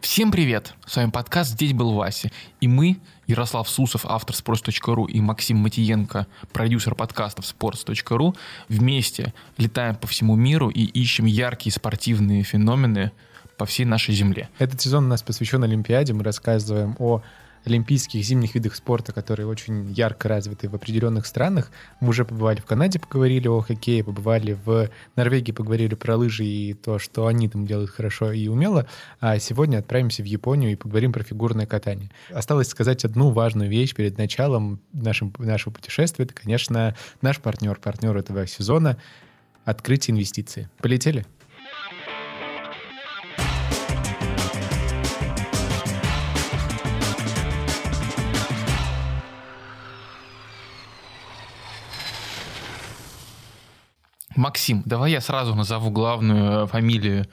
Всем привет! С вами подкаст «Здесь был Вася». И мы, Ярослав Сусов, автор sports.ru и Максим Матиенко, продюсер подкастов sports.ru, вместе летаем по всему миру и ищем яркие спортивные феномены по всей нашей земле. Этот сезон у нас посвящен Олимпиаде. Мы рассказываем о олимпийских зимних видах спорта, которые очень ярко развиты в определенных странах. Мы уже побывали в Канаде, поговорили о хоккее, побывали в Норвегии, поговорили про лыжи и то, что они там делают хорошо и умело. А сегодня отправимся в Японию и поговорим про фигурное катание. Осталось сказать одну важную вещь перед началом нашим, нашего путешествия. Это, конечно, наш партнер, партнер этого сезона — открытие инвестиции. Полетели? Максим, давай я сразу назову главную э, фамилию,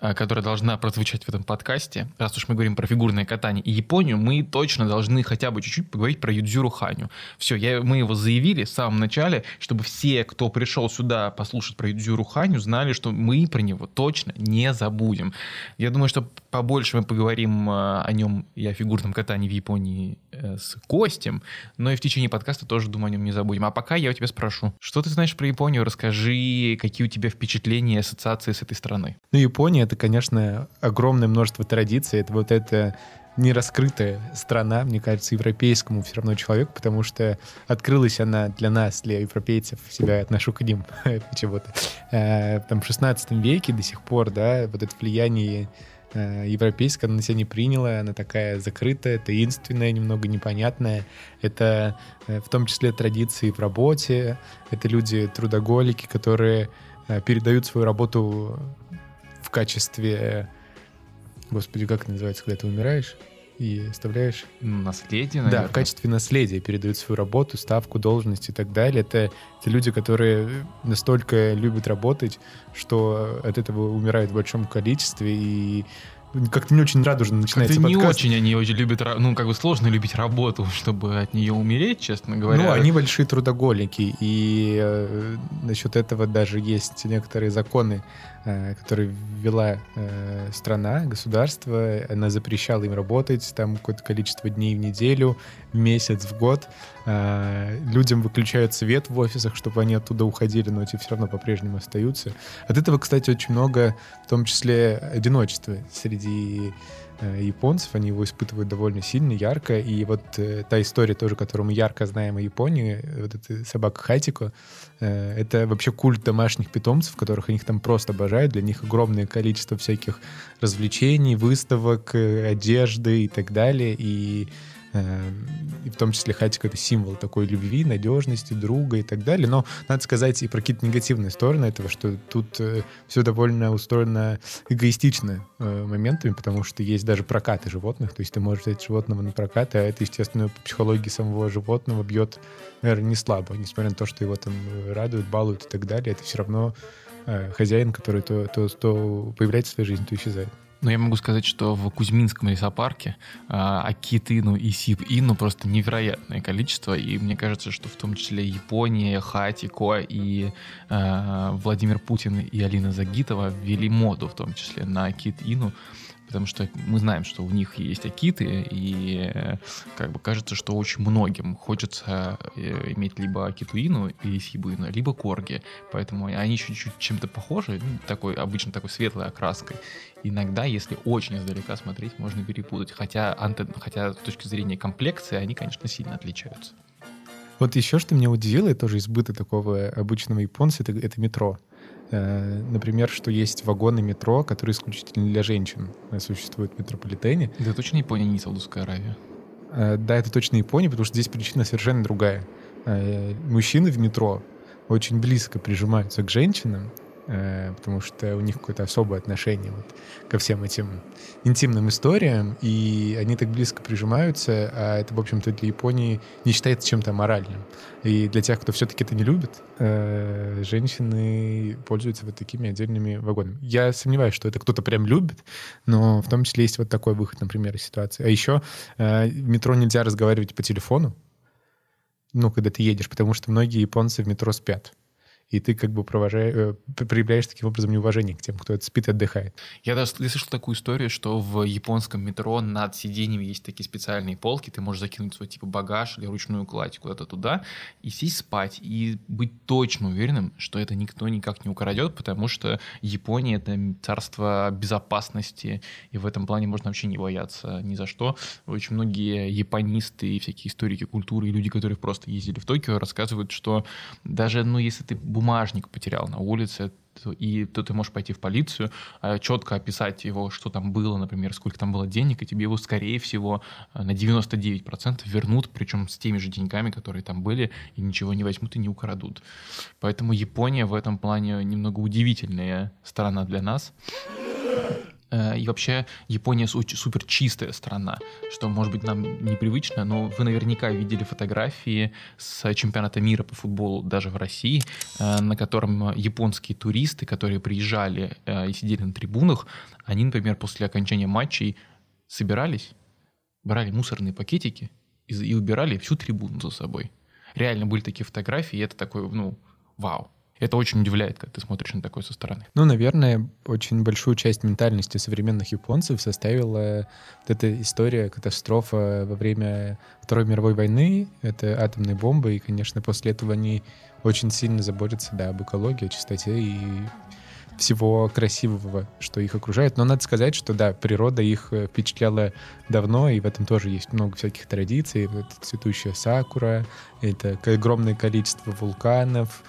э, которая должна прозвучать в этом подкасте. Раз уж мы говорим про фигурное катание и Японию, мы точно должны хотя бы чуть-чуть поговорить про Юдзюру Ханю. Все, я, мы его заявили в самом начале, чтобы все, кто пришел сюда послушать про Юдзюру Ханю, знали, что мы про него точно не забудем. Я думаю, что побольше мы поговорим э, о нем и о фигурном катании в Японии с Костем, но и в течение подкаста тоже, думаю, о нем не забудем. А пока я у тебя спрошу, что ты знаешь про Японию? Расскажи какие у тебя впечатления и ассоциации с этой страной? Ну, Япония — это, конечно, огромное множество традиций. Это вот эта нераскрытая страна, мне кажется, европейскому все равно человеку, потому что открылась она для нас, для европейцев, себя отношу к ним чего-то. Э, там в 16 веке до сих пор, да, вот это влияние европейская, она на себя не приняла, она такая закрытая, таинственная, немного непонятная. Это э, в том числе традиции в работе, это люди трудоголики, которые передают свою работу в качестве... Господи, как это называется, когда ты умираешь? И оставляешь... Наследие, наверное. Да, в качестве наследия передают свою работу, ставку, должность и так далее. Это, это люди, которые настолько любят работать, что от этого умирают в большом количестве, и как-то не очень радужно начинается подкаст. не очень они очень любят, ну, как бы сложно любить работу, чтобы от нее умереть, честно говоря. Ну, они большие трудоголики, и э, насчет этого даже есть некоторые законы, э, которые ввела э, страна, государство, она запрещала им работать там какое-то количество дней в неделю, в месяц, в год. Э, людям выключают свет в офисах, чтобы они оттуда уходили, но эти все равно по-прежнему остаются. От этого, кстати, очень много, в том числе одиночества среди э, японцев, они его испытывают довольно сильно, ярко, и вот э, та история тоже, которую мы ярко знаем о Японии, вот эта собака Хатико, э, это вообще культ домашних питомцев, которых они там просто обожают, для них огромное количество всяких развлечений, выставок, э, одежды и так далее, и и в том числе хатик — это символ такой любви, надежности, друга и так далее. Но надо сказать и про какие-то негативные стороны этого, что тут э, все довольно устроено эгоистично э, моментами, потому что есть даже прокаты животных, то есть ты можешь взять животного на прокат, а это, естественно, по психологии самого животного бьет, наверное, не слабо, несмотря на то, что его там радуют, балуют и так далее, это все равно э, хозяин, который то, то, то появляется в своей жизни, то исчезает. Но я могу сказать, что в Кузьминском лесопарке а, Акит-Ину и Сип-Ину просто невероятное количество. И мне кажется, что в том числе Япония, Хатико и а, Владимир Путин и Алина Загитова ввели моду в том числе на Акит-Ину потому что мы знаем, что у них есть акиты, и как бы кажется, что очень многим хочется э, иметь либо акитуину или сибуину, либо корги, поэтому они чуть-чуть чем-то похожи, ну, такой обычно такой светлой окраской. Иногда, если очень издалека смотреть, можно перепутать, хотя, антен, хотя с точки зрения комплекции они, конечно, сильно отличаются. Вот еще что меня удивило, и тоже избыток такого обычного японца, это, это метро. Э, например, что есть вагоны метро, которые исключительно для женщин существуют в метрополитене. Это точно Япония, не Саудовская Аравия? Э, да, это точно Япония, потому что здесь причина совершенно другая. Э, мужчины в метро очень близко прижимаются к женщинам, потому что у них какое-то особое отношение вот ко всем этим интимным историям, и они так близко прижимаются, а это, в общем-то, для Японии не считается чем-то моральным. И для тех, кто все-таки это не любит, э, женщины пользуются вот такими отдельными вагонами. Я сомневаюсь, что это кто-то прям любит, но в том числе есть вот такой выход, например, из ситуации. А еще э, в метро нельзя разговаривать по телефону, ну, когда ты едешь, потому что многие японцы в метро спят. И ты как бы э, проявляешь таким образом неуважение к тем, кто спит и отдыхает. Я даже слышал такую историю, что в японском метро над сиденьем есть такие специальные полки, ты можешь закинуть свой типа багаж или ручную кладь куда-то туда и сесть спать, и быть точно уверенным, что это никто никак не украдет, потому что Япония — это царство безопасности, и в этом плане можно вообще не бояться ни за что. Очень многие японисты и всякие историки культуры и люди, которые просто ездили в Токио, рассказывают, что даже, ну, если ты бумажник потерял на улице, и то ты можешь пойти в полицию, а, четко описать его, что там было, например, сколько там было денег, и тебе его, скорее всего, а, на 99% вернут, причем с теми же деньгами, которые там были, и ничего не возьмут и не украдут. Поэтому Япония в этом плане немного удивительная сторона для нас. Э, и вообще Япония супер чистая страна, что может быть нам непривычно, но вы наверняка видели фотографии с чемпионата мира по футболу даже в России, э, на котором японские туристы, которые приезжали э, и сидели на трибунах, они, например, после окончания матчей собирались, брали мусорные пакетики и убирали всю трибуну за собой. Реально были такие фотографии, и это такой, ну, вау. Это очень удивляет, когда ты смотришь на такое со стороны. Ну, наверное, очень большую часть ментальности современных японцев составила вот эта история, катастрофа во время Второй мировой войны. Это атомные бомбы, и, конечно, после этого они очень сильно заботятся, да, об экологии, о чистоте и всего красивого, что их окружает. Но надо сказать, что да, природа их э, впечатляла давно, и в этом тоже есть много всяких традиций. Это цветущая сакура, это огромное количество вулканов,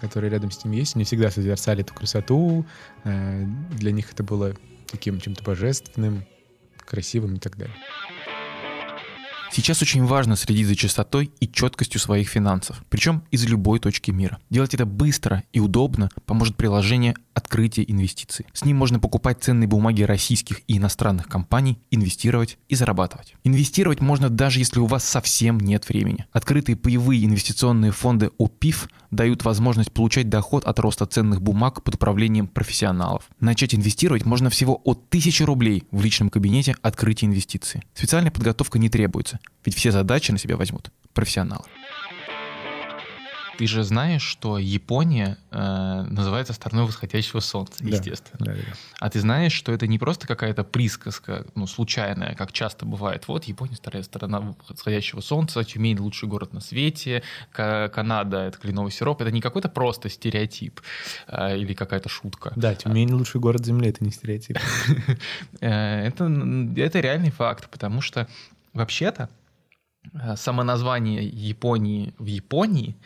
которые рядом с ним есть, они всегда созерцали эту красоту. Э, для них это было таким чем-то божественным, красивым и так далее. Сейчас очень важно следить за чистотой и четкостью своих финансов, причем из любой точки мира. Делать это быстро и удобно поможет приложение открытия инвестиций. С ним можно покупать ценные бумаги российских и иностранных компаний, инвестировать и зарабатывать. Инвестировать можно даже если у вас совсем нет времени. Открытые паевые инвестиционные фонды ОПИФ дают возможность получать доход от роста ценных бумаг под управлением профессионалов. Начать инвестировать можно всего от 1000 рублей в личном кабинете открытия инвестиций. Специальная подготовка не требуется, ведь все задачи на себя возьмут профессионалы. Ты же знаешь, что Япония э, называется страной восходящего солнца, да, естественно. Да, да. А ты знаешь, что это не просто какая-то присказка, ну, случайная, как часто бывает. Вот Япония старая страна восходящего солнца, Тюмень лучший город на свете, Канада это кленовый сироп. Это не какой-то просто стереотип э, или какая-то шутка. Да, Тюмень лучший город Земли, это не стереотип. Э, это, это реальный факт, потому что вообще-то э, само название Японии в Японии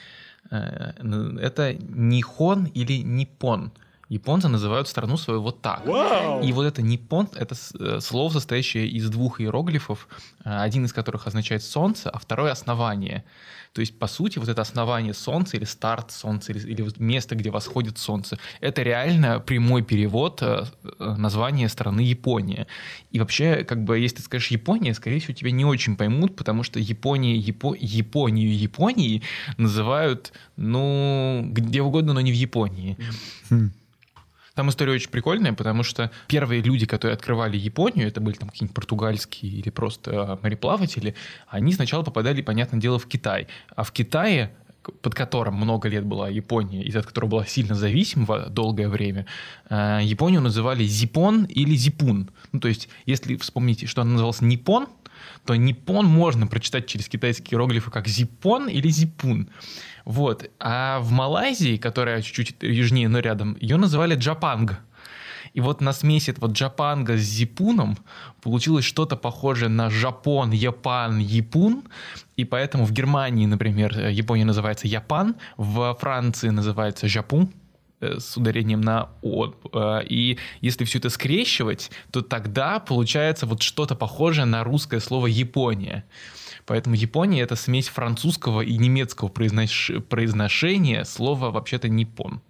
это Нихон или Ниппон. Японцы называют страну свою вот так. Wow. И вот это Ниппон — это э, слово, состоящее из двух иероглифов, э, один из которых означает «солнце», а второй — «основание». То есть, по сути, вот это основание Солнца или старт Солнца, или, или место, где восходит Солнце, это реально прямой перевод э, названия страны Япония. И вообще, как бы, если ты скажешь Япония, скорее всего, тебя не очень поймут, потому что Япония, Япо, Японию Японией называют, ну, где угодно, но не в Японии. Хм. Там история очень прикольная, потому что первые люди, которые открывали Японию, это были там какие-нибудь португальские или просто а, мореплаватели, они сначала попадали, понятное дело, в Китай. А в Китае под которым много лет была Япония, и от которого была сильно зависима долгое время, а, Японию называли Зипон или Зипун. Ну, то есть, если вспомните, что она называлась Ниппон, то Ниппон можно прочитать через китайские иероглифы как Зипон или Зипун. Вот. А в Малайзии, которая чуть-чуть южнее, но рядом, ее называли Джапанг. И вот на смеси этого джапанга с зипуном получилось что-то похожее на жапон, япан, япун. И поэтому в Германии, например, Япония называется япан, в Франции называется жапун э, с ударением на «о». Э, и если все это скрещивать, то тогда получается вот что-то похожее на русское слово «Япония». Поэтому Япония — это смесь французского и немецкого произнош... произношения слова вообще-то «ниппон».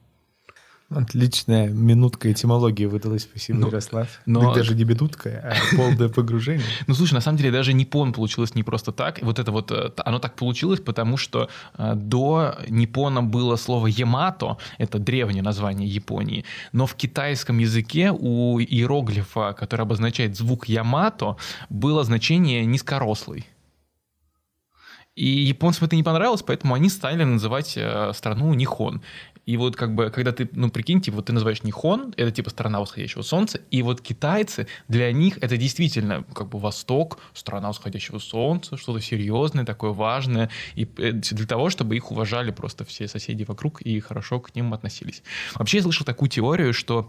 Отличная минутка этимологии выдалась, спасибо, ну, Ярослав. Но... Ну, даже не минутка, а полное погружение. Ну, слушай, на самом деле даже Ниппон получилось не просто так. Вот это вот, э, оно так получилось, потому что э, до Ниппона было слово Ямато, это древнее название Японии, но в китайском языке у иероглифа, который обозначает звук Ямато, было значение низкорослый. И японцам это не понравилось, поэтому они стали называть э, страну Нихон. И вот как бы, когда ты, ну, прикиньте, вот ты называешь Нихон, это типа страна восходящего солнца, и вот китайцы, для них это действительно как бы Восток, страна восходящего солнца, что-то серьезное, такое важное, и э, для того, чтобы их уважали просто все соседи вокруг и хорошо к ним относились. Вообще я слышал такую теорию, что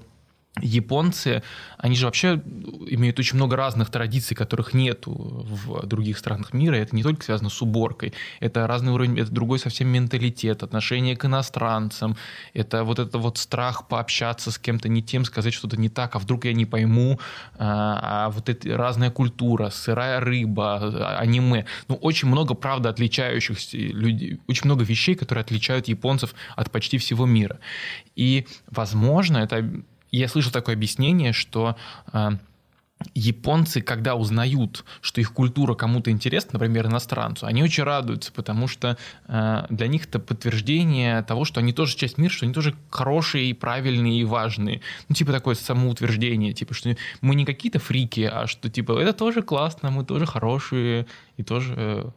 японцы, они же вообще имеют очень много разных традиций, которых нет в других странах мира. Это не только связано с уборкой, это разный уровень, это другой совсем менталитет, отношение к иностранцам, это вот это вот страх пообщаться с кем-то не тем, сказать что-то не так, а вдруг я не пойму, а, а вот эта разная культура, сырая рыба, аниме. Ну, очень много, правда, отличающихся людей, очень много вещей, которые отличают японцев от почти всего мира. И, возможно, это я слышал такое объяснение, что э, японцы, когда узнают, что их культура кому-то интересна, например, иностранцу, они очень радуются, потому что э, для них это подтверждение того, что они тоже часть мира, что они тоже хорошие, и правильные и важные. Ну, типа такое самоутверждение, типа, что мы не какие-то фрики, а что, типа, это тоже классно, мы тоже хорошие, и тоже э,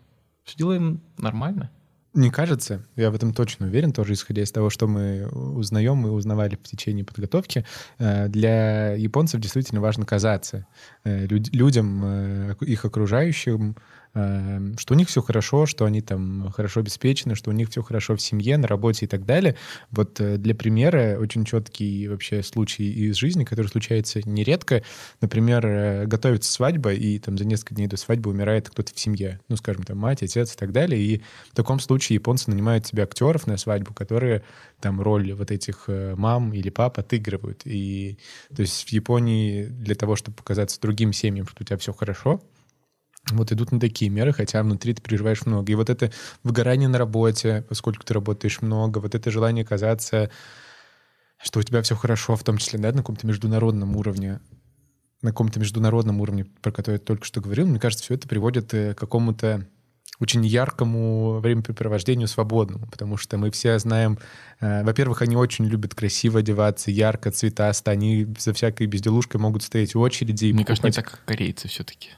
все делаем нормально. Не кажется, я в этом точно уверен, тоже исходя из того, что мы узнаем и узнавали в течение подготовки, э, для японцев действительно важно казаться э, людям, э, их окружающим, что у них все хорошо, что они там хорошо обеспечены, что у них все хорошо в семье, на работе и так далее. Вот э, для примера очень четкий вообще случай из жизни, который случается нередко. Например, э, готовится свадьба, и там за несколько дней до свадьбы умирает кто-то в семье. Ну, скажем, там мать, отец и так далее. И в таком случае японцы нанимают себе актеров на свадьбу, которые там роль вот этих э, мам или пап отыгрывают. И то есть в Японии для того, чтобы показаться другим семьям, что у тебя все хорошо, вот идут на такие меры, хотя внутри ты переживаешь много. И вот это выгорание на работе, поскольку ты работаешь много, вот это желание казаться, что у тебя все хорошо, в том числе, да, на каком-то международном уровне, на каком-то международном уровне, про который я только что говорил, мне кажется, все это приводит э, к какому-то очень яркому времяпрепровождению свободному, потому что мы все знаем, э, во-первых, они очень любят красиво одеваться, ярко, цветасто, они за всякой безделушкой могут стоять в очереди. Мне покупать... кажется, не так, как корейцы все-таки.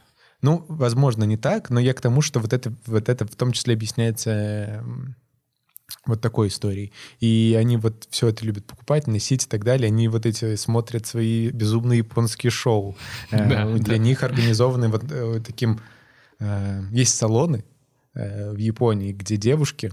Ну, возможно, не так, но я к тому, что вот это, вот это в том числе объясняется вот такой историей. И они вот все это любят покупать, носить и так далее. Они вот эти смотрят свои безумные японские шоу. Э, да, Для да. них организованы вот э, таким... Э, есть салоны в Японии, где девушки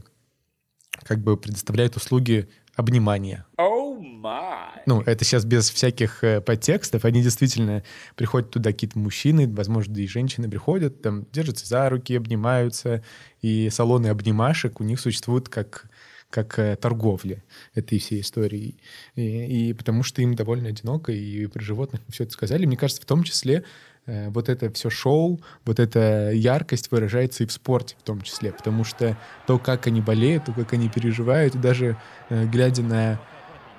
как бы предоставляют услуги обнимания. Oh my. Ну, это сейчас без всяких э, подтекстов. Они действительно приходят туда какие-то мужчины, возможно, и женщины приходят, там держатся за руки, обнимаются. И салоны обнимашек у них существуют как как э, торговля этой всей истории. И, и потому что им довольно одиноко, и про животных все это сказали. Мне кажется, в том числе вот это все шоу, вот эта яркость выражается и в спорте в том числе, потому что то, как они болеют, то, как они переживают, даже э, глядя на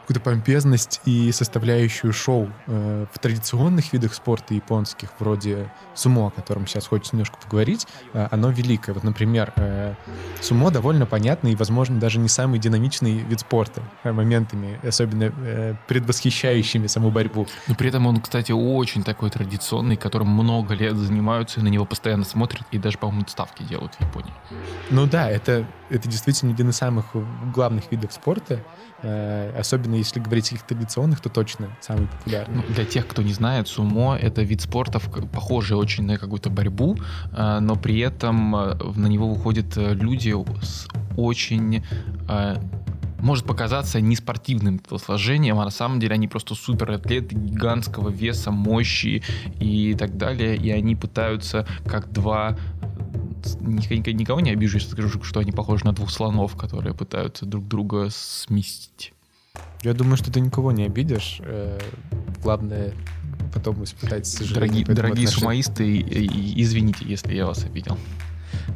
какую-то помпезность и составляющую шоу э, в традиционных видах спорта японских, вроде сумо, о котором сейчас хочется немножко поговорить, э, оно великое. Вот, например, э, сумо довольно понятный и, возможно, даже не самый динамичный вид спорта моментами, особенно предвосхищающими саму борьбу. Но при этом он, кстати, очень такой традиционный, которым много лет занимаются, и на него постоянно смотрят, и даже, по-моему, ставки делают в Японии. Ну да, это, это действительно один из самых главных видов спорта, особенно если говорить о каких традиционных, то точно самый популярный. Ну, для тех, кто не знает, сумо — это вид спорта, похожий очень на какую-то борьбу, э, но при этом э, на него выходят люди с очень может показаться неспортивным телосложением, а на самом деле они просто суператлеты гигантского веса, мощи и так далее, и они пытаются как два никого не обижу, если скажу, что они похожи на двух слонов, которые пытаются друг друга сместить. Я думаю, что ты никого не обидишь. Э, главное потом испытать сожаление. Дорогие, дорогие сумаисты, извините, если я вас обидел.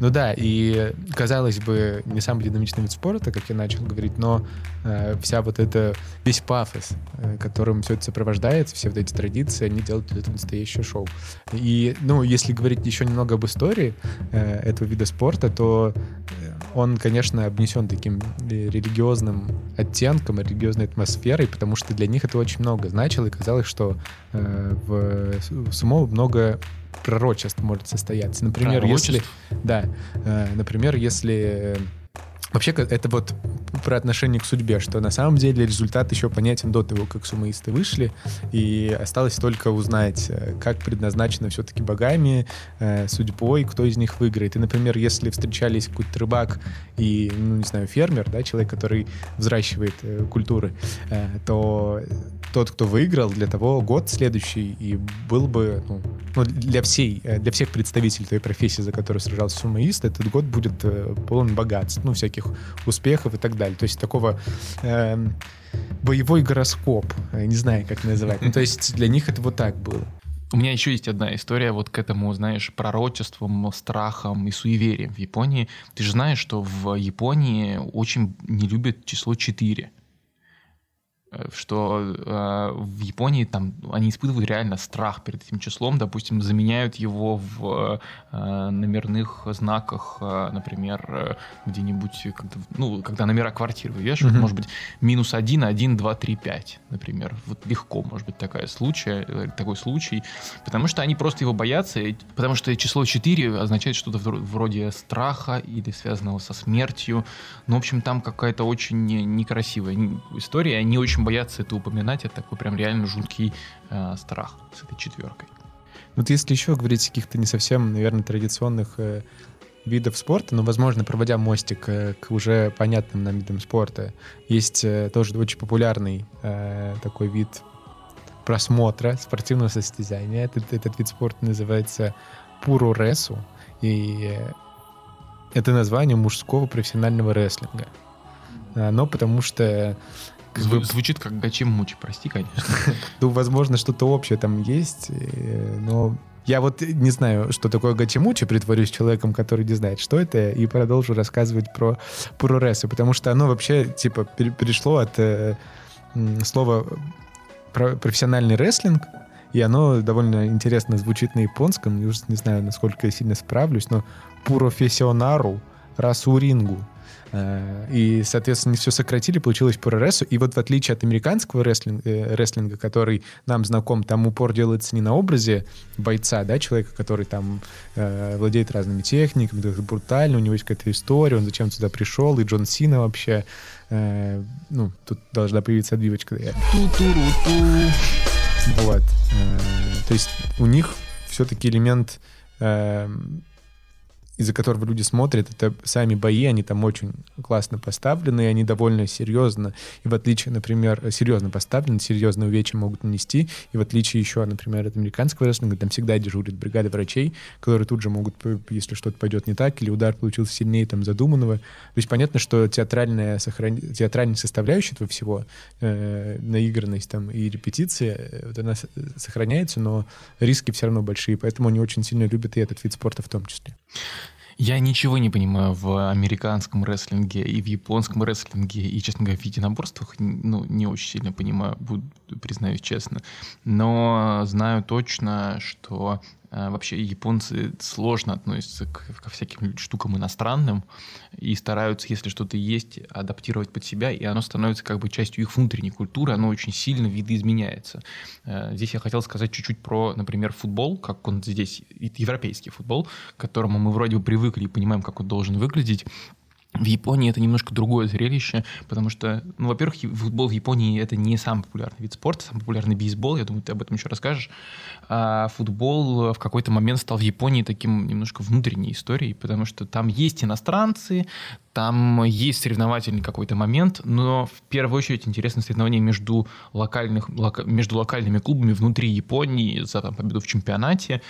Ну да, и казалось бы, не самый динамичный вид спорта, как я начал говорить, но э, вся вот эта, весь пафос, э, которым все это сопровождается, все вот эти традиции, они делают это настоящее шоу. И, ну, если говорить еще немного об истории э, этого вида спорта, то э, он, конечно, обнесен таким э, религиозным оттенком, религиозной атмосферой, потому что для них это очень много значило, и казалось, что э, в сумо много пророчеств может состояться. Например, если... Да, э, например, если Вообще, это вот про отношение к судьбе, что на самом деле результат еще понятен до того, как сумоисты вышли, и осталось только узнать, э, как предназначено все-таки богами, э, судьбой, кто из них выиграет. И, например, если встречались какой-то рыбак и, ну, не знаю, фермер, да, человек, который взращивает э, культуры, э, то тот, кто выиграл, для того год следующий и был бы, ну, ну для всей, э, для всех представителей той профессии, за которую сражался сумоист, этот год будет э, полон богатств, ну, всяких успехов и так далее. То есть такого э, боевой гороскоп, не знаю, как называть. Ну, то есть для них это вот так было. У меня еще есть одна история вот к этому, знаешь, пророчествам, страхам и суевериям в Японии. Ты же знаешь, что в Японии очень не любят число 4. Э, что э, в Японии там они испытывают реально страх перед этим числом, допустим, заменяют его в э, номерных знаках, э, например, э, где-нибудь, когда, ну, когда номера квартир вывешивают, mm-hmm. может быть, минус один, один, два, три, пять, например. Вот легко может быть такая случай, э, такой случай, потому что они просто его боятся, потому что число 4 означает что-то вроде страха или связанного со смертью. Ну, в общем, там какая-то очень некрасивая история, они очень боятся это упоминать, это такой прям реально жуткий э, страх с этой четверкой. Вот если еще говорить о каких-то не совсем, наверное, традиционных э, видов спорта, но, возможно, проводя мостик э, к уже понятным нам видам спорта, есть э, тоже очень популярный э, такой вид просмотра спортивного состязания. Этот, этот вид спорта называется пуруресу, и э, это название мужского профессионального рестлинга. Но потому что Зв- звучит как Гачим Мучи, прости, конечно. Ну, возможно, что-то общее там есть, э, но я вот не знаю, что такое гачимучи, притворюсь человеком, который не знает, что это, и продолжу рассказывать про пуруресу, потому что оно вообще, типа, перешло от э, слова про профессиональный рестлинг, и оно довольно интересно звучит на японском, не, не знаю, насколько я сильно справлюсь, но пурофессионару расурингу. Э, и, соответственно, все сократили, получилось по РСу. И вот в отличие от американского рестлинга, э, рестлинга, который нам знаком, там упор делается не на образе бойца, да, человека, который там э, владеет разными техниками, брутально, у него есть какая-то история, он зачем сюда пришел, и Джон Сина вообще, э, ну, тут должна появиться отбивочка. Вот. Э, то есть у них все-таки элемент э, из-за которого люди смотрят, это сами бои, они там очень классно поставлены, и они довольно серьезно, и в отличие, например, серьезно поставлены, серьезные увечья могут нанести, и в отличие еще, например, от американского рестлинга, там всегда дежурит бригада врачей, которые тут же могут, если что-то пойдет не так, или удар получился сильнее там задуманного. То есть понятно, что театральная, сохран... театральная составляющая этого всего, э, наигранность там и репетиция, э, вот она сохраняется, но риски все равно большие, поэтому они очень сильно любят и этот вид спорта в том числе. Я ничего не понимаю в американском рестлинге и в японском рестлинге, и, честно говоря, в единоборствах ну, не очень сильно понимаю, буду, признаюсь честно. Но знаю точно, что вообще японцы сложно относятся к, ко всяким штукам иностранным и стараются, если что-то есть, адаптировать под себя, и оно становится как бы частью их внутренней культуры, оно очень сильно видоизменяется. А, здесь я хотел сказать чуть-чуть про, например, футбол, как он здесь, европейский футбол, к которому мы вроде бы привыкли и понимаем, как он должен выглядеть, в Японии это немножко другое зрелище, потому что, ну, во-первых, футбол в Японии это не самый популярный вид спорта, самый популярный бейсбол, я думаю, ты об этом еще расскажешь. А футбол в какой-то момент стал в Японии таким немножко внутренней историей, потому что там есть иностранцы, там есть соревновательный какой-то момент, но в первую очередь интересно соревнование между, локальных, лока, между локальными клубами внутри Японии за там, победу в чемпионате,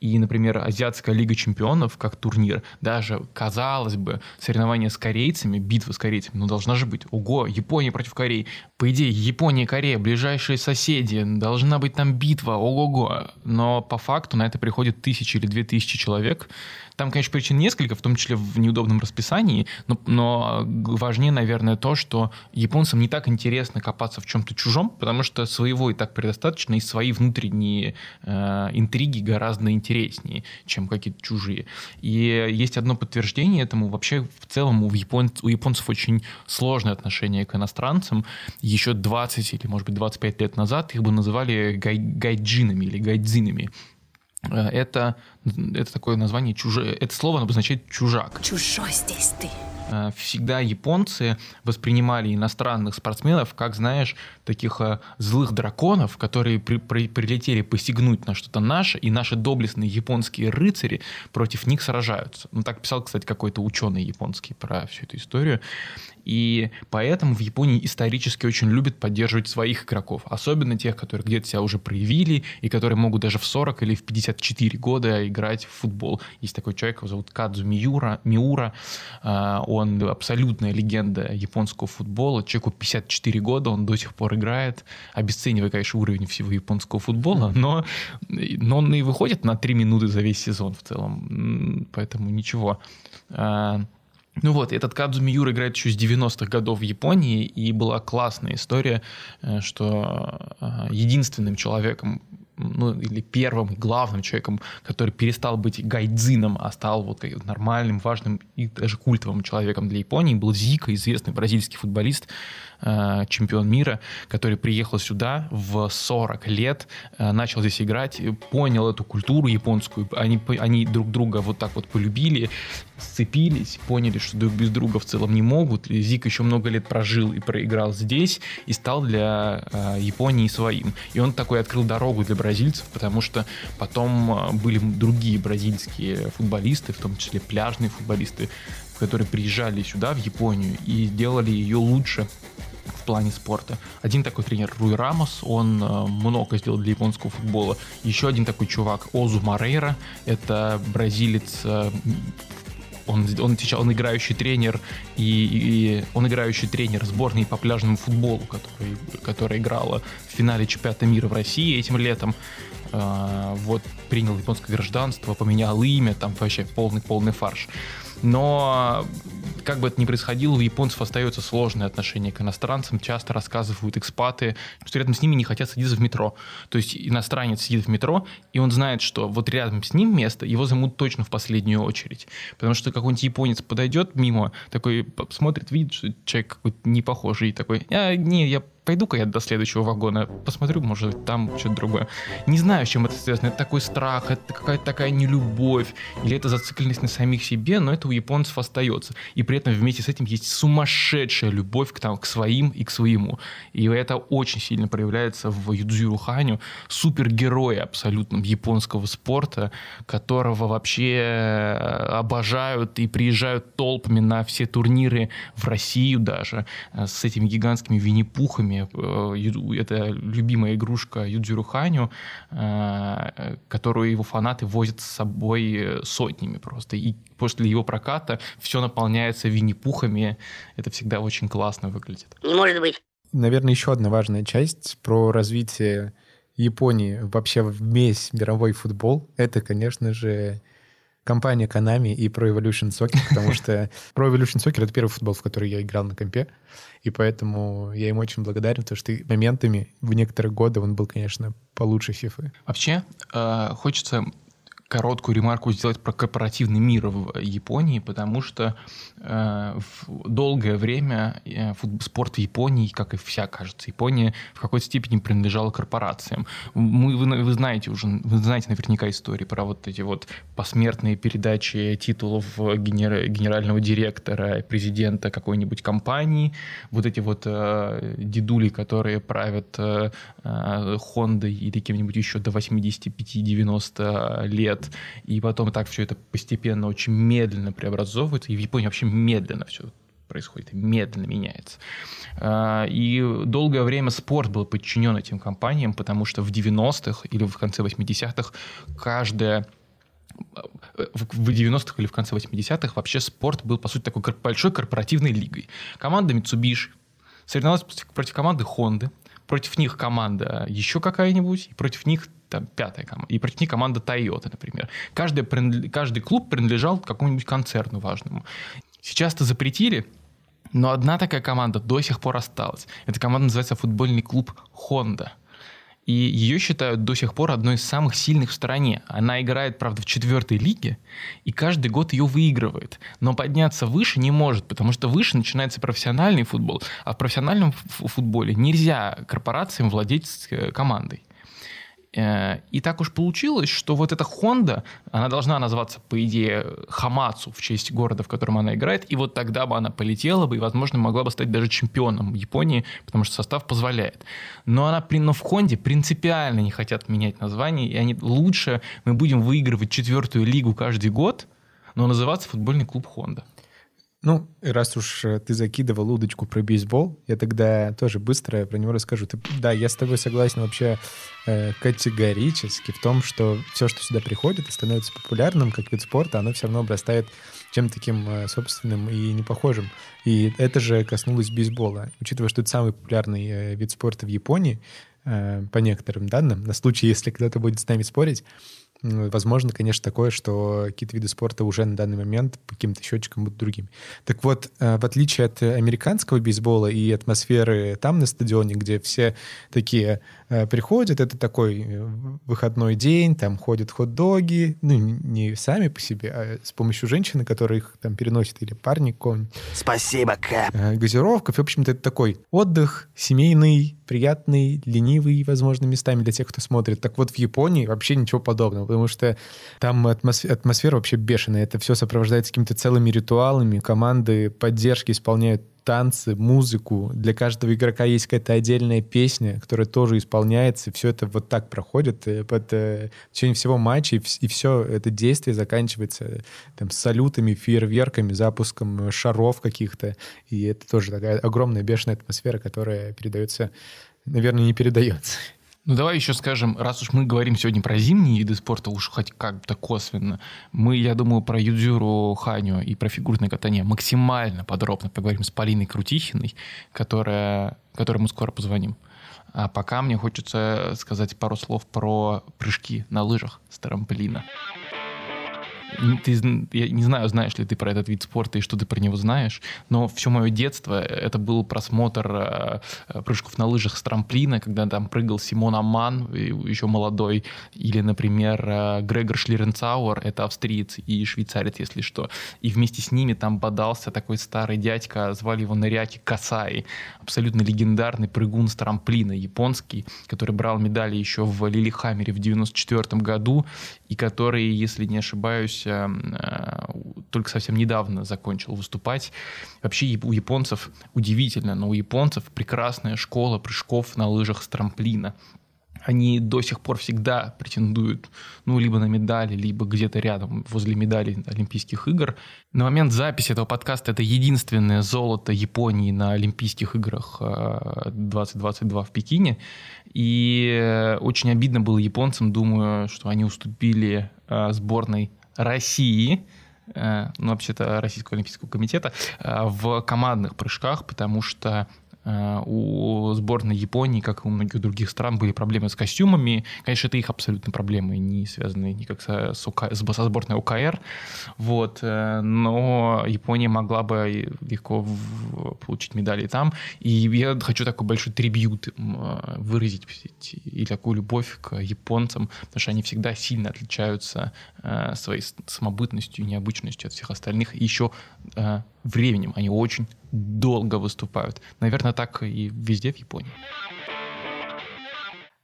и, например, Азиатская лига чемпионов, как турнир, даже, казалось бы, соревнования с корейцами, битва с корейцами, ну, должна же быть. Ого, Япония против Кореи. По идее, Япония и Корея, ближайшие соседи, должна быть там битва, ого-го. Но по факту на это приходит тысячи или две тысячи человек, там, конечно, причин несколько, в том числе в неудобном расписании, но, но важнее, наверное, то, что японцам не так интересно копаться в чем-то чужом, потому что своего и так предостаточно, и свои внутренние э, интриги гораздо интереснее, чем какие-то чужие. И есть одно подтверждение этому. Вообще, в целом, у, япон... у японцев очень сложное отношение к иностранцам. Еще 20 или, может быть, 25 лет назад их бы называли гай... гайджинами или гайдзинами это, это такое название чужое. Это слово обозначает чужак. Чужой здесь ты. Э, всегда японцы воспринимали иностранных спортсменов как, знаешь, таких э, злых драконов, которые при, при, прилетели посягнуть на что-то наше, и наши доблестные японские рыцари против них сражаются. Ну, так писал, кстати, какой-то ученый японский про всю эту историю. И поэтому в Японии исторически очень любят поддерживать своих игроков, особенно тех, которые где-то себя уже проявили и которые могут даже в 40 или в 54 года играть в футбол. Есть такой человек, его зовут Кадзу Миура, Миура, а, он абсолютная легенда японского футбола, человеку 54 года, он до сих пор играет, обесценивая, конечно, уровень всего японского футбола, но, но он и выходит на 3 минуты за весь сезон в целом, поэтому ничего. Ну вот, этот Кадзуми Юра играет еще с 90-х годов в Японии, и была классная история, э, что э, единственным человеком, ну, или первым главным человеком, который перестал быть гайдзином, а стал вот нормальным, важным и даже культовым человеком для Японии, был Зика, известный бразильский футболист, Э, чемпион мира, который приехал сюда в 40 лет, начал здесь играть, понял эту культуру японскую, они, они друг друга вот так вот полюбили, сцепились, поняли, что друг без друга в целом не могут. Зик еще много лет прожил и проиграл здесь и стал для э, Японии своим. И он такой открыл дорогу для бразильцев, потому что потом были другие бразильские футболисты, в том числе пляжные футболисты, которые приезжали сюда, в Японию, и делали ее лучше в плане спорта. Один такой тренер Руй Рамос, он э, много сделал для японского футбола. Еще один такой чувак Озу Марейра, это бразилец э, он, он сейчас он играющий тренер и, и он играющий тренер сборной по пляжному футболу, который, которая играла в финале чемпионата мира в России этим летом. Э, вот принял японское гражданство, поменял имя, там вообще полный полный фарш. Но как бы это ни происходило, у японцев остается сложное отношение к иностранцам. Часто рассказывают экспаты, что рядом с ними не хотят садиться в метро. То есть иностранец сидит в метро, и он знает, что вот рядом с ним место, его займут точно в последнюю очередь. Потому что какой-нибудь японец подойдет мимо, такой смотрит, видит, что человек какой-то не похожий, такой, а, не, я пойду-ка я до следующего вагона, посмотрю, может, там что-то другое. Не знаю, с чем это связано. Это такой страх, это какая-то такая нелюбовь, или это зацикленность на самих себе, но это у японцев остается. И при этом вместе с этим есть сумасшедшая любовь к, там, к своим и к своему. И это очень сильно проявляется в Юдзюру Ханю, супергерое абсолютно японского спорта, которого вообще э, обожают и приезжают толпами на все турниры в Россию даже, э, с этими гигантскими винни-пухами, Э, это любимая игрушка Юдзюру Ханю, э, которую его фанаты возят с собой сотнями просто. И после его проката все наполняется винни-пухами. Это всегда очень классно выглядит. Не может быть. Наверное, еще одна важная часть про развитие Японии, вообще весь мировой футбол, это, конечно же, компания Konami и Pro Evolution Soccer, потому что Pro Evolution Soccer — это первый футбол, в который я играл на компе, и поэтому я им очень благодарен, потому что моментами в некоторые годы он был, конечно, получше FIFA. Вообще, э, хочется короткую ремарку сделать про корпоративный мир в Японии, потому что э, в долгое время э, спорт в Японии, как и вся, кажется, Япония в какой-то степени принадлежала корпорациям. Мы, вы, вы знаете уже, вы знаете наверняка истории про вот эти вот посмертные передачи титулов генер, генерального директора, президента какой-нибудь компании, вот эти вот э, дедули, которые правят э, э, Хондой или кем-нибудь еще до 85-90 лет, лет, и потом так все это постепенно очень медленно преобразовывается, и в Японии вообще медленно все происходит, медленно меняется. А, и долгое время спорт был подчинен этим компаниям, потому что в 90-х или в конце 80-х каждая в 90-х или в конце 80-х вообще спорт был, по сути, такой большой корпоративной лигой. Команда Mitsubishi соревновалась против команды Honda, против них команда еще какая-нибудь, и против них там, пятая команда, и против них команда Toyota, например. Каждый, каждый клуб принадлежал какому-нибудь концерну важному. Сейчас-то запретили, но одна такая команда до сих пор осталась. Эта команда называется футбольный клуб Honda. И ее считают до сих пор одной из самых сильных в стране. Она играет, правда, в четвертой лиге, и каждый год ее выигрывает. Но подняться выше не может, потому что выше начинается профессиональный футбол, а в профессиональном футболе нельзя корпорациям владеть э, командой. Э, и так уж получилось, что вот эта Honda, она должна назваться, по идее, Хамацу в честь города, в котором она играет, и вот тогда бы она полетела бы и, возможно, могла бы стать даже чемпионом Японии, потому что состав позволяет. Но она, но в Хонде принципиально не хотят менять название, и они лучше мы будем выигрывать четвертую лигу каждый год, но называться футбольный клуб Honda. Ну, раз уж э, ты закидывал удочку про бейсбол, я тогда тоже быстро про него расскажу. Ты, да, я с тобой согласен вообще э, категорически в том, что все, что сюда приходит и становится популярным как вид спорта, оно все равно обрастает чем-то таким э, собственным и непохожим. И это же коснулось бейсбола. Учитывая, что это самый популярный э, вид спорта в Японии, э, по некоторым данным, на случай, если кто-то будет с нами спорить, Возможно, конечно, такое, что какие-то виды спорта уже на данный момент по каким-то счетчикам будут другими. Так вот, э, в отличие от американского бейсбола и атмосферы там на стадионе, где все такие э, приходят, это такой э, выходной день, там ходят хот-доги, ну, не сами по себе, а с помощью женщины, которая их там переносит, или парни какого-нибудь. Спасибо, Кэп. Газировка. В общем-то, это такой отдых семейный, приятный, ленивый, возможно, местами для тех, кто смотрит. Так вот, в Японии вообще ничего подобного, потому что там атмосфера, атмосфера вообще бешеная. Это все сопровождается какими-то целыми ритуалами. Команды поддержки исполняют танцы, музыку. Для каждого игрока есть какая-то отдельная песня, которая тоже исполняется. Все это вот так проходит под, э, в течение всего матча, и, и все это действие заканчивается там, салютами, фейерверками, запуском шаров каких-то. И это тоже такая огромная бешеная атмосфера, которая передается, наверное, не передается. Ну, давай еще скажем, раз уж мы говорим сегодня про зимние виды спорта, уж хоть как-то косвенно, мы, я думаю, про юдзюру Ханю и про фигурное катание максимально подробно поговорим с Полиной Крутихиной, которая, которой мы скоро позвоним. А пока мне хочется сказать пару слов про прыжки на лыжах с трамплина ты, я не знаю, знаешь ли ты про этот вид спорта и что ты про него знаешь, но все мое детство это был просмотр э, прыжков на лыжах с трамплина, когда там прыгал Симон Аман, еще молодой, или, например, э, Грегор Шлиренцауэр, это австриец и швейцарец, если что. И вместе с ними там бодался такой старый дядька, звали его Наряки Касаи, абсолютно легендарный прыгун с трамплина, японский, который брал медали еще в Лилихаммере в 94 году, и который, если не ошибаюсь, Э, только совсем недавно закончил выступать. Вообще у японцев удивительно, но у японцев прекрасная школа прыжков на лыжах с трамплина они до сих пор всегда претендуют, ну, либо на медали, либо где-то рядом, возле медалей Олимпийских игр. На момент записи этого подкаста это единственное золото Японии на Олимпийских играх 2022 э, в Пекине. И э, очень обидно было японцам, думаю, что они уступили сборной России, э, ну, вообще-то Российского Олимпийского комитета, э, в командных прыжках, потому что у сборной Японии, как и у многих других стран, были проблемы с костюмами. Конечно, это их абсолютно проблемы, не связанные никак со, со сборной УКР. Вот. Э, но Япония могла бы легко получить медали там. И я хочу такой большой трибют э, выразить и такую любовь к японцам, потому что они всегда сильно отличаются своей самобытностью и необычностью от всех остальных. И еще временем. Они очень долго выступают. Наверное, так и везде в Японии.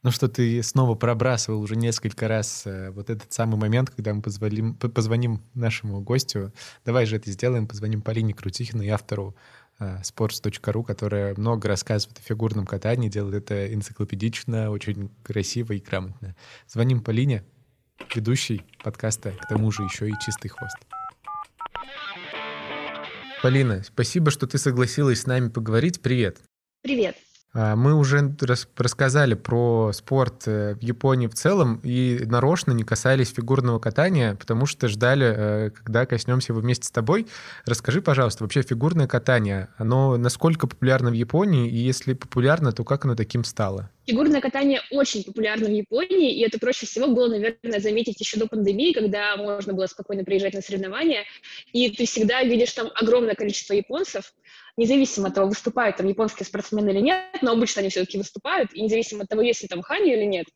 Ну что, ты снова пробрасывал уже несколько раз э, вот этот самый момент, когда мы позвоним, позвоним нашему гостю. Давай же это сделаем, позвоним Полине Крутихиной, автору э, sports.ru, которая много рассказывает о фигурном катании, делает это энциклопедично, очень красиво и грамотно. Звоним Полине, ведущей подкаста, к тому же еще и «Чистый хвост». Полина, спасибо, что ты согласилась с нами поговорить. Привет. Привет. А, мы уже рассказали про спорт э, в Японии в целом и нарочно не касались фигурного катания, потому что ждали, э, когда коснемся его вместе с тобой. Расскажи, пожалуйста, вообще фигурное катание, оно насколько популярно в Японии, и если популярно, то как оно таким стало? Фигурное катание очень популярно в Японии, и это проще всего было, наверное, заметить еще до пандемии, когда можно было спокойно приезжать на соревнования, и ты всегда видишь там огромное количество японцев, независимо от того, выступают там японские спортсмены или нет, но обычно они все-таки выступают, и независимо от того, есть ли там хани или нет.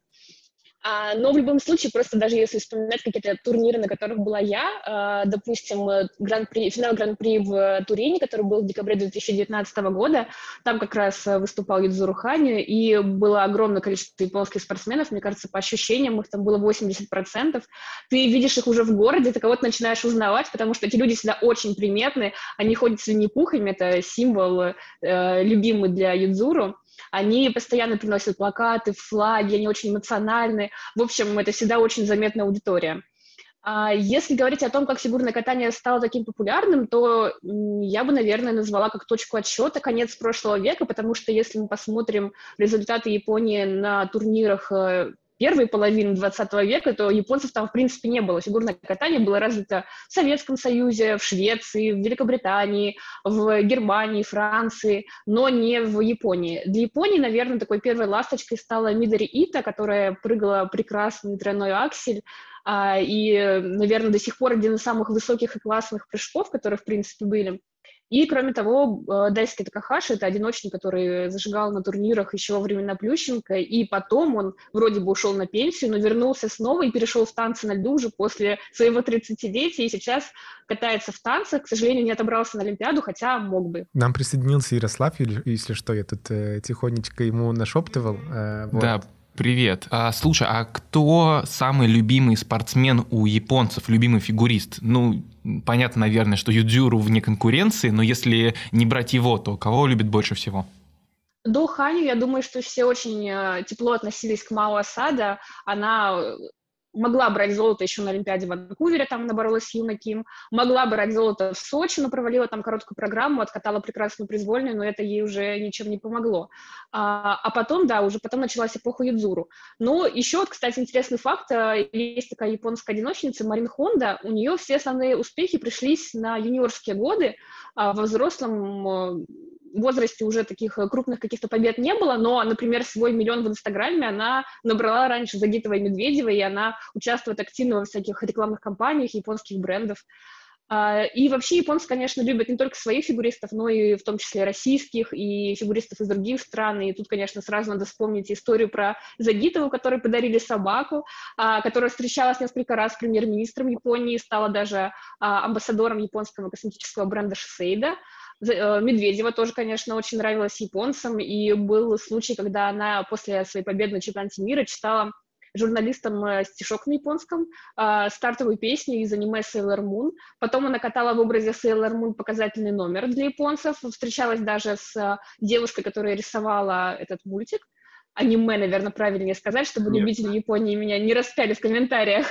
А, но в любом случае, просто даже если вспоминать какие-то турниры, на которых была я, а, допустим, гран-при, финал Гран-при в Турине, который был в декабре 2019 года, там как раз выступал Юдзуру Хани, и было огромное количество японских спортсменов, мне кажется, по ощущениям их там было 80%. Ты видишь их уже в городе, ты кого-то начинаешь узнавать, потому что эти люди всегда очень приметны, они ходят с винни-пухами, это символ э, любимый для Юдзуру, они постоянно приносят плакаты, флаги, они очень эмоциональны. В общем, это всегда очень заметная аудитория. А если говорить о том, как фигурное катание стало таким популярным, то я бы, наверное, назвала как точку отсчета конец прошлого века, потому что если мы посмотрим результаты Японии на турнирах э, первой половины 20 века, то японцев там, в принципе, не было. Фигурное катание было развито в Советском Союзе, в Швеции, в Великобритании, в Германии, Франции, но не в Японии. Для Японии, наверное, такой первой ласточкой стала Мидори Ита, которая прыгала прекрасный тройной аксель, а, и, наверное, до сих пор один из самых высоких и классных прыжков, которые, в принципе, были. И, кроме того, э, Дайский Такахаши — это одиночник, который зажигал на турнирах еще во времена Плющенко, и потом он вроде бы ушел на пенсию, но вернулся снова и перешел в танцы на льду уже после своего 30-летия, и сейчас катается в танцах. К сожалению, не отобрался на Олимпиаду, хотя мог бы. Нам присоединился Ярослав, если что, я тут э, тихонечко ему нашептывал. Э, вот. Да, Привет. А, слушай, а кто самый любимый спортсмен у японцев, любимый фигурист? Ну, понятно, наверное, что Юдзюру вне конкуренции, но если не брать его, то кого любит больше всего? До Ханю, я думаю, что все очень э, тепло относились к Мао Асада. Она могла брать золото еще на Олимпиаде в Ванкувере, там наборолась с Юна Ким, могла брать золото в Сочи, но провалила там короткую программу, откатала прекрасную призвольную, но это ей уже ничем не помогло. А, а потом, да, уже потом началась эпоха Юдзуру. Но еще, кстати, интересный факт, э, есть такая японская одиночница Марин Хонда, у нее все основные успехи пришлись на юниорские годы, а во взрослом э, возрасте уже таких э, крупных каких-то побед не было, но, например, свой миллион в Инстаграме она набрала раньше Загитова и Медведева, и она участвует активно во всяких рекламных кампаниях японских брендов. А, и вообще японцы, конечно, любят не только своих фигуристов, но и в том числе российских и фигуристов из других стран. И тут, конечно, сразу надо вспомнить историю про Загитову, которой подарили собаку, а, которая встречалась несколько раз с премьер-министром Японии, стала даже а, амбассадором японского косметического бренда Шисейда. Э, Медведева тоже, конечно, очень нравилась японцам, и был случай, когда она после своей победы на чемпионате мира читала журналистам э, стишок на японском, э, стартовую песню из аниме Sailor Moon. Потом она катала в образе Sailor Moon показательный номер для японцев, встречалась даже с девушкой, которая рисовала этот мультик. Аниме, наверное, правильнее сказать, чтобы Нет. любители Японии меня не распяли в комментариях.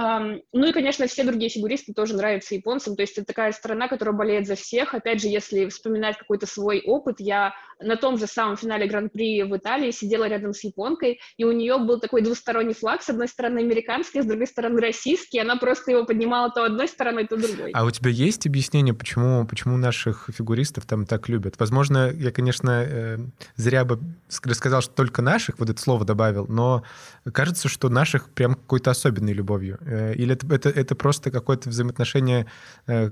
Ну и, конечно, все другие фигуристы тоже нравятся японцам. То есть это такая страна, которая болеет за всех. Опять же, если вспоминать какой-то свой опыт, я на том же самом финале Гран-при в Италии сидела рядом с японкой, и у нее был такой двусторонний флаг, с одной стороны американский, с другой стороны российский, она просто его поднимала то одной стороной, то другой. А у тебя есть объяснение, почему, почему наших фигуристов там так любят? Возможно, я, конечно, э, зря бы рассказал, что только наших, вот это слово добавил, но кажется, что наших прям какой-то особенной любовью. Э, или это, это, это просто какое-то взаимоотношение... Э,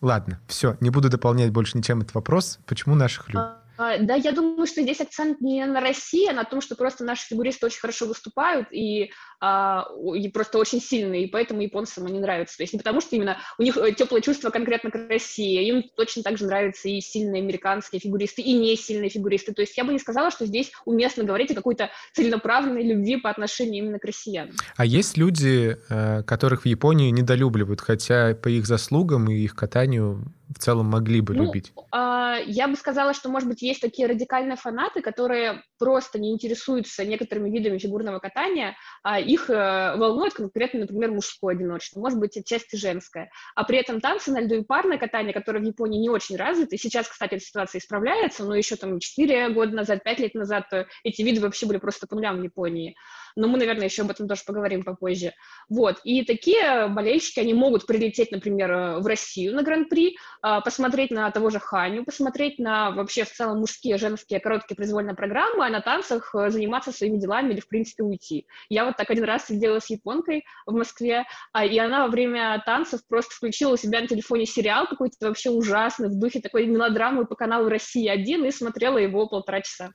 ладно, все, не буду дополнять больше ничем этот вопрос. Почему наших любят? А, да, я думаю, что здесь акцент не на России, а на том, что просто наши фигуристы очень хорошо выступают и, а, и просто очень сильные, и поэтому японцам они нравятся. То есть не потому, что именно у них э, теплое чувство конкретно к России, им точно так же нравятся и сильные американские фигуристы, и не сильные фигуристы. То есть я бы не сказала, что здесь уместно говорить о какой-то целенаправленной любви по отношению именно к россиянам. А есть люди, э, которых в Японии недолюбливают, хотя по их заслугам и их катанию в целом могли бы ну, любить? А, я бы сказала, что, может быть, есть такие радикальные фанаты, которые просто не интересуются некоторыми видами фигурного катания, а их э, волнует конкретно, например, мужское одиночество, может быть, отчасти женское. А при этом танцы на льду и парное катание, которое в Японии не очень развито, и сейчас, кстати, эта ситуация исправляется, но еще там 4 года назад, 5 лет назад э, эти виды вообще были просто по нулям в Японии но мы, наверное, еще об этом тоже поговорим попозже. Вот, и такие болельщики, они могут прилететь, например, э, в Россию на Гран-при, а, посмотреть на того же Ханю, посмотреть на вообще в целом мужские, женские, короткие произвольные программы, а на танцах э, заниматься своими делами или, в принципе, уйти. Я вот так один раз сидела с японкой в Москве, а, и она во время танцев просто включила у себя на телефоне сериал какой-то вообще ужасный, в духе такой мелодрамы по каналу «Россия-1» и смотрела его полтора часа.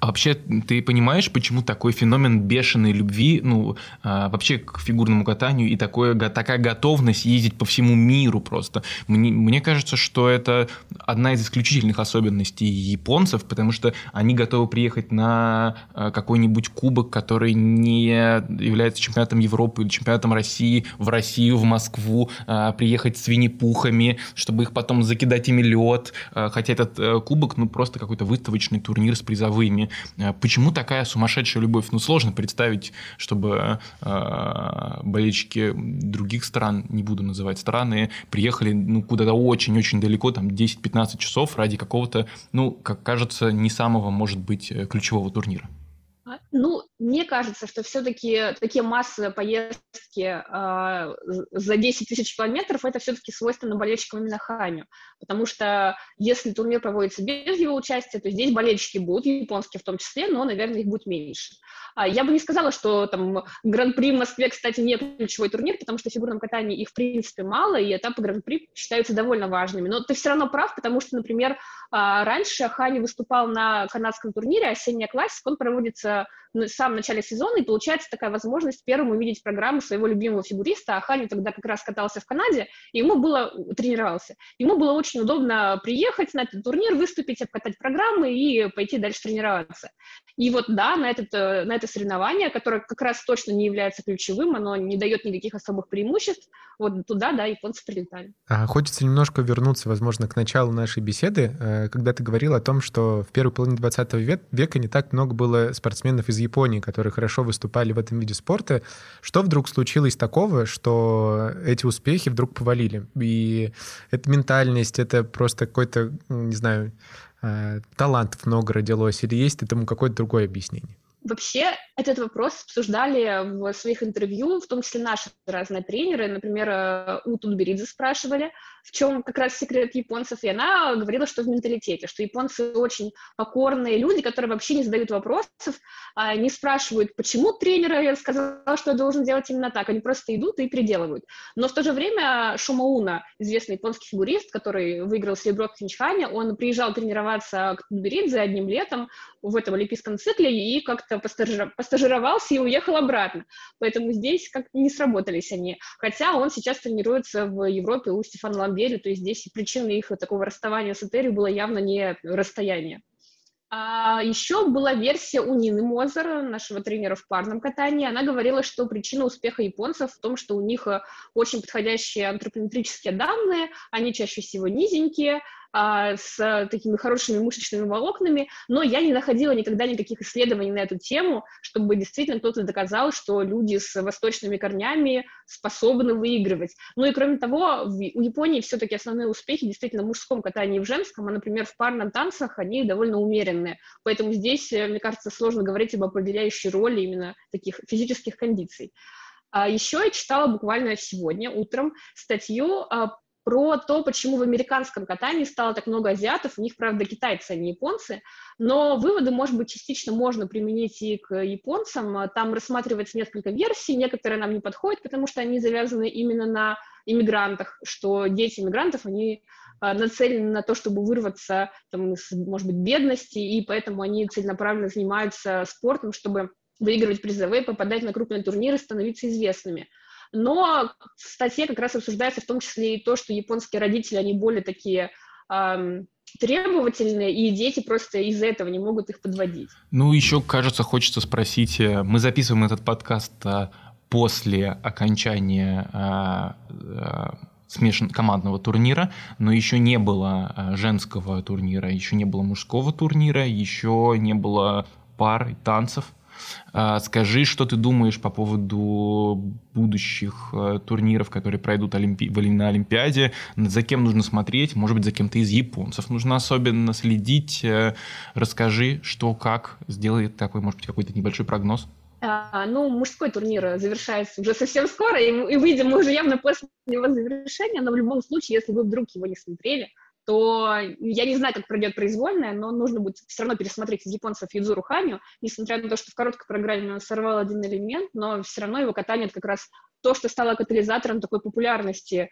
А вообще, ты понимаешь, почему такой феномен бешеной любви, ну, а, вообще к фигурному катанию и такое, такая готовность ездить по всему миру просто? Мне, мне кажется, что это одна из исключительных особенностей японцев, потому что они готовы приехать на а, какой-нибудь кубок, который не является чемпионатом Европы или чемпионатом России, в Россию, в Москву, а, приехать с винни-пухами, чтобы их потом закидать ими лед, хотя этот э, кубок, ну, просто какой-то выставочный турнир с призовыми живыми. Э, почему такая сумасшедшая любовь? Ну, сложно представить, чтобы э, болельщики других стран, не буду называть страны, приехали ну, куда-то очень-очень далеко, там 10-15 часов ради какого-то, ну, как кажется, не самого, может быть, э, ключевого турнира. А, ну, мне кажется, что все-таки такие массовые поездки э, за 10 тысяч километров это все-таки свойственно болельщикам именно Ханю. Потому что если турнир проводится без его участия, то здесь болельщики будут, японские в том числе, но, наверное, их будет меньше. А я бы не сказала, что там Гран-при в Москве, кстати, не ключевой турнир, потому что в фигурном катании их, в принципе, мало, и этапы Гран-при считаются довольно важными. Но ты все равно прав, потому что, например, а, раньше Хани выступал на канадском турнире «Осенняя классика», он проводится в самом начале сезона, и получается такая возможность первым увидеть программу своего любимого фигуриста, а Хани тогда как раз катался в Канаде, и ему было, тренировался, ему было очень удобно приехать на этот турнир, выступить, обкатать программы и пойти дальше тренироваться. И вот, да, на, этот, э, на это соревнование, которое как раз точно не является ключевым, оно не дает никаких особых преимуществ, вот туда, да, японцы прилетали. А, хочется немножко вернуться, возможно, к началу нашей беседы, э, когда ты говорил о том, что в первой половине 20 века не так много было спортсменов из Японии, которые хорошо выступали в этом виде спорта. Что вдруг случилось такого, что эти успехи вдруг повалили? И это ментальность, это просто какой-то, не знаю, э, талантов много родилось, или есть этому какое-то другое объяснение? Вообще этот вопрос обсуждали в своих интервью, в том числе наши разные тренеры. Например, э, у Тутберидзе спрашивали, в чем как раз секрет японцев, и она говорила, что в менталитете, что японцы очень покорные люди, которые вообще не задают вопросов, а не спрашивают, почему тренер сказал, что я должен делать именно так, они просто идут и приделывают. Но в то же время Шумауна, известный японский фигурист, который выиграл серебро в Пхенчхане, он приезжал тренироваться к Тутберидзе одним летом в этом олимпийском цикле и как-то постажировался и уехал обратно. Поэтому здесь как не сработались они. Хотя он сейчас тренируется в Европе у Стефана Ламбери, то есть здесь причиной их такого расставания с Этери было явно не расстояние. А еще была версия у Нины Мозер, нашего тренера в парном катании. Она говорила, что причина успеха японцев в том, что у них очень подходящие антропометрические данные, они чаще всего низенькие, а, с такими хорошими мышечными волокнами, но я не находила никогда никаких исследований на эту тему, чтобы действительно кто-то доказал, что люди с восточными корнями способны выигрывать. Ну и кроме того, у Японии все-таки основные успехи действительно в мужском катании и в женском, а, например, в парном танцах они довольно умеренные. Поэтому здесь, э, мне кажется, сложно говорить об определяющей роли именно таких физических кондиций. А еще я читала буквально сегодня утром статью а, про то, почему в американском катании стало так много азиатов, у них, правда, китайцы, а не японцы, но выводы, может быть, частично можно применить и к японцам. Там рассматривается несколько версий, некоторые нам не подходят, потому что они завязаны именно на иммигрантах, что дети иммигрантов, они а, нацелены на то, чтобы вырваться, там, из, может быть, бедности, и поэтому они целенаправленно занимаются спортом, чтобы выигрывать призовые, попадать на крупные турниры, становиться известными. Но в статье как раз обсуждается в том числе и то, что японские родители, они более такие эм, требовательные, и дети просто из-за этого не могут их подводить. Ну, еще, кажется, хочется спросить, э, мы записываем этот подкаст э, после окончания э, смешан командного турнира, но еще не было женского турнира, еще не было мужского турнира, еще не было пар и танцев. А, скажи, что ты думаешь по поводу будущих э, турниров, которые пройдут Олимпи... на Олимпиаде, за кем нужно смотреть, может быть, за кем-то из японцев нужно особенно следить. Э, расскажи, что, как, сделай такой, может быть, какой-то небольшой прогноз. А, ну, мужской турнир завершается уже совсем скоро, и, и выйдем мы уже явно после его завершения, но в любом случае, если вы вдруг его не смотрели, то я не знаю, как пройдет произвольная, но нужно будет все равно пересмотреть из японцев Юдзуру Ханю, несмотря на то, что в короткой программе он сорвал один элемент, но все равно его катание — это как раз то, что стало катализатором такой популярности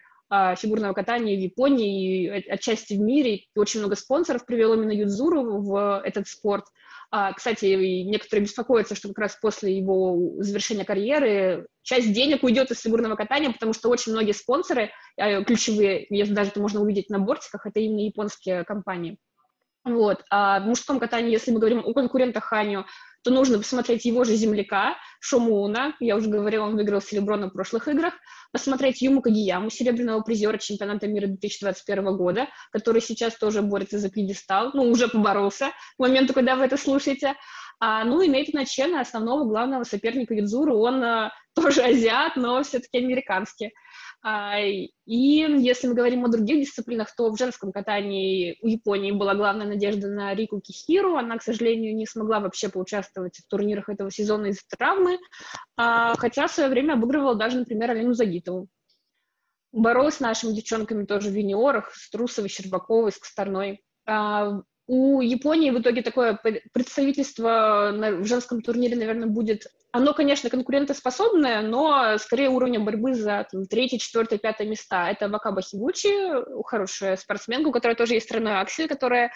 фигурного катания в Японии и отчасти в мире. Очень много спонсоров привело именно Юдзуру в этот спорт. А, кстати, некоторые беспокоятся, что как раз после его завершения карьеры часть денег уйдет из фигурного катания, потому что очень многие спонсоры, а, ключевые, если даже это можно увидеть на бортиках, это именно японские компании. Вот. А в мужском катании, если мы говорим о конкурентах Ханю, то нужно посмотреть его же земляка Шомуна, я уже говорила, он выиграл серебро на прошлых играх, посмотреть Юму Кагияму, серебряного призера чемпионата мира 2021 года, который сейчас тоже борется за пьедестал, ну, уже поборолся к моменту, когда вы это слушаете, а, ну и Нейтана Чена, основного главного соперника Юдзуру, он а, тоже азиат, но все-таки американский. А, и если мы говорим о других дисциплинах, то в женском катании у Японии была главная надежда на Рику Кихиру. Она, к сожалению, не смогла вообще поучаствовать в турнирах этого сезона из-за травмы, а, хотя в свое время обыгрывала даже, например, Алину Загитову. Боролась с нашими девчонками тоже в юниорах, с Трусовой, Щербаковой, с Косторной. У Японии в итоге такое представительство в женском турнире, наверное, будет... Оно, конечно, конкурентоспособное, но скорее уровня борьбы за там, третье, четвертое, пятое места. Это Вакаба Хигучи, хорошая спортсменка, у которой тоже есть тройной аксель, которая э,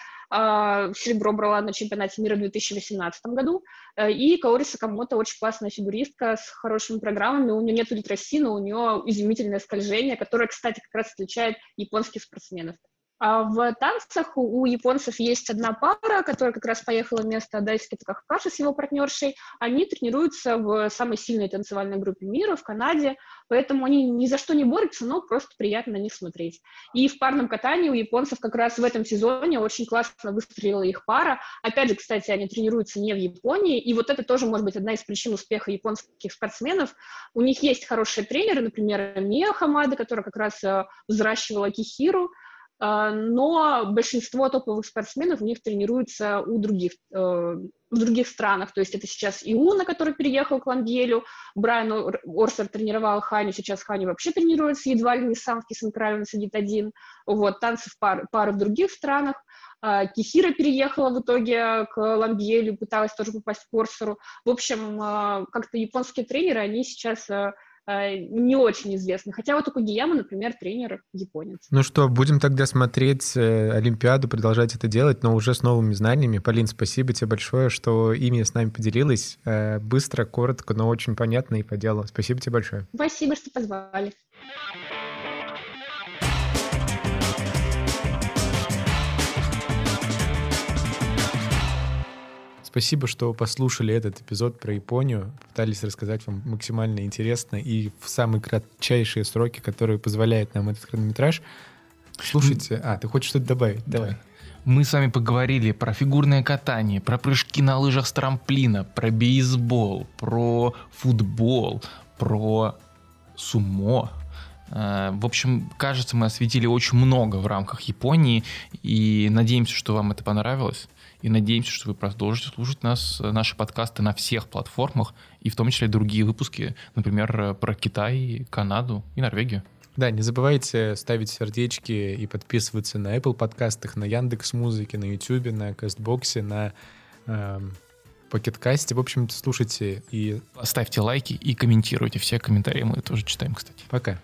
серебро брала на чемпионате мира в 2018 году. Э, и Каори Сакамото очень классная фигуристка с хорошими программами. У нее нет ультраси, но у нее изумительное скольжение, которое, кстати, как раз отличает японских спортсменов. А в танцах у японцев есть одна пара, которая как раз поехала вместо Дайски Такахаши с его партнершей. Они тренируются в самой сильной танцевальной группе мира, в Канаде, поэтому они ни за что не борются, но просто приятно на них смотреть. И в парном катании у японцев как раз в этом сезоне очень классно выстрелила их пара. Опять же, кстати, они тренируются не в Японии, и вот это тоже может быть одна из причин успеха японских спортсменов. У них есть хорошие тренеры, например, Мия Хамада, которая как раз э, взращивала Кихиру, но большинство топовых спортсменов у них тренируются у других, э, в других странах. То есть это сейчас Иуна, который переехал к Ламбьелю, Брайан Орсер тренировал Ханю, сейчас Ханю вообще тренируется, едва ли не сам в Кисенкраве сидит один. Вот, танцы в пар, пары в других странах. А, Кихира переехала в итоге к Ламбьелю, пыталась тоже попасть к Орсеру. В общем, а, как-то японские тренеры, они сейчас Э, не очень известны. Хотя вот у Кагияма, например, тренер японец. Ну что, будем тогда смотреть э, Олимпиаду, продолжать это делать, но уже с новыми знаниями. Полин, спасибо тебе большое, что ими с нами поделилась. Э, быстро, коротко, но очень понятно и по делу. Спасибо тебе большое. Спасибо, что позвали. Спасибо, что послушали этот эпизод про Японию. Пытались рассказать вам максимально интересно и в самые кратчайшие сроки, которые позволяют нам этот хронометраж. Слушайте, а, ты хочешь что-то добавить? Давай. Мы с вами поговорили про фигурное катание, про прыжки на лыжах с трамплина, про бейсбол, про футбол, про сумо. Э, в общем, кажется, мы осветили очень много в рамках Японии, и надеемся, что вам это понравилось и надеемся, что вы продолжите слушать нас, наши подкасты на всех платформах, и в том числе другие выпуски, например, про Китай, Канаду и Норвегию. Да, не забывайте ставить сердечки и подписываться на Apple подкастах, на Яндекс Музыке, на YouTube, на Кастбоксе, на э, Покеткасте. В общем, слушайте и... Ставьте лайки и комментируйте. Все комментарии мы тоже читаем, кстати. Пока.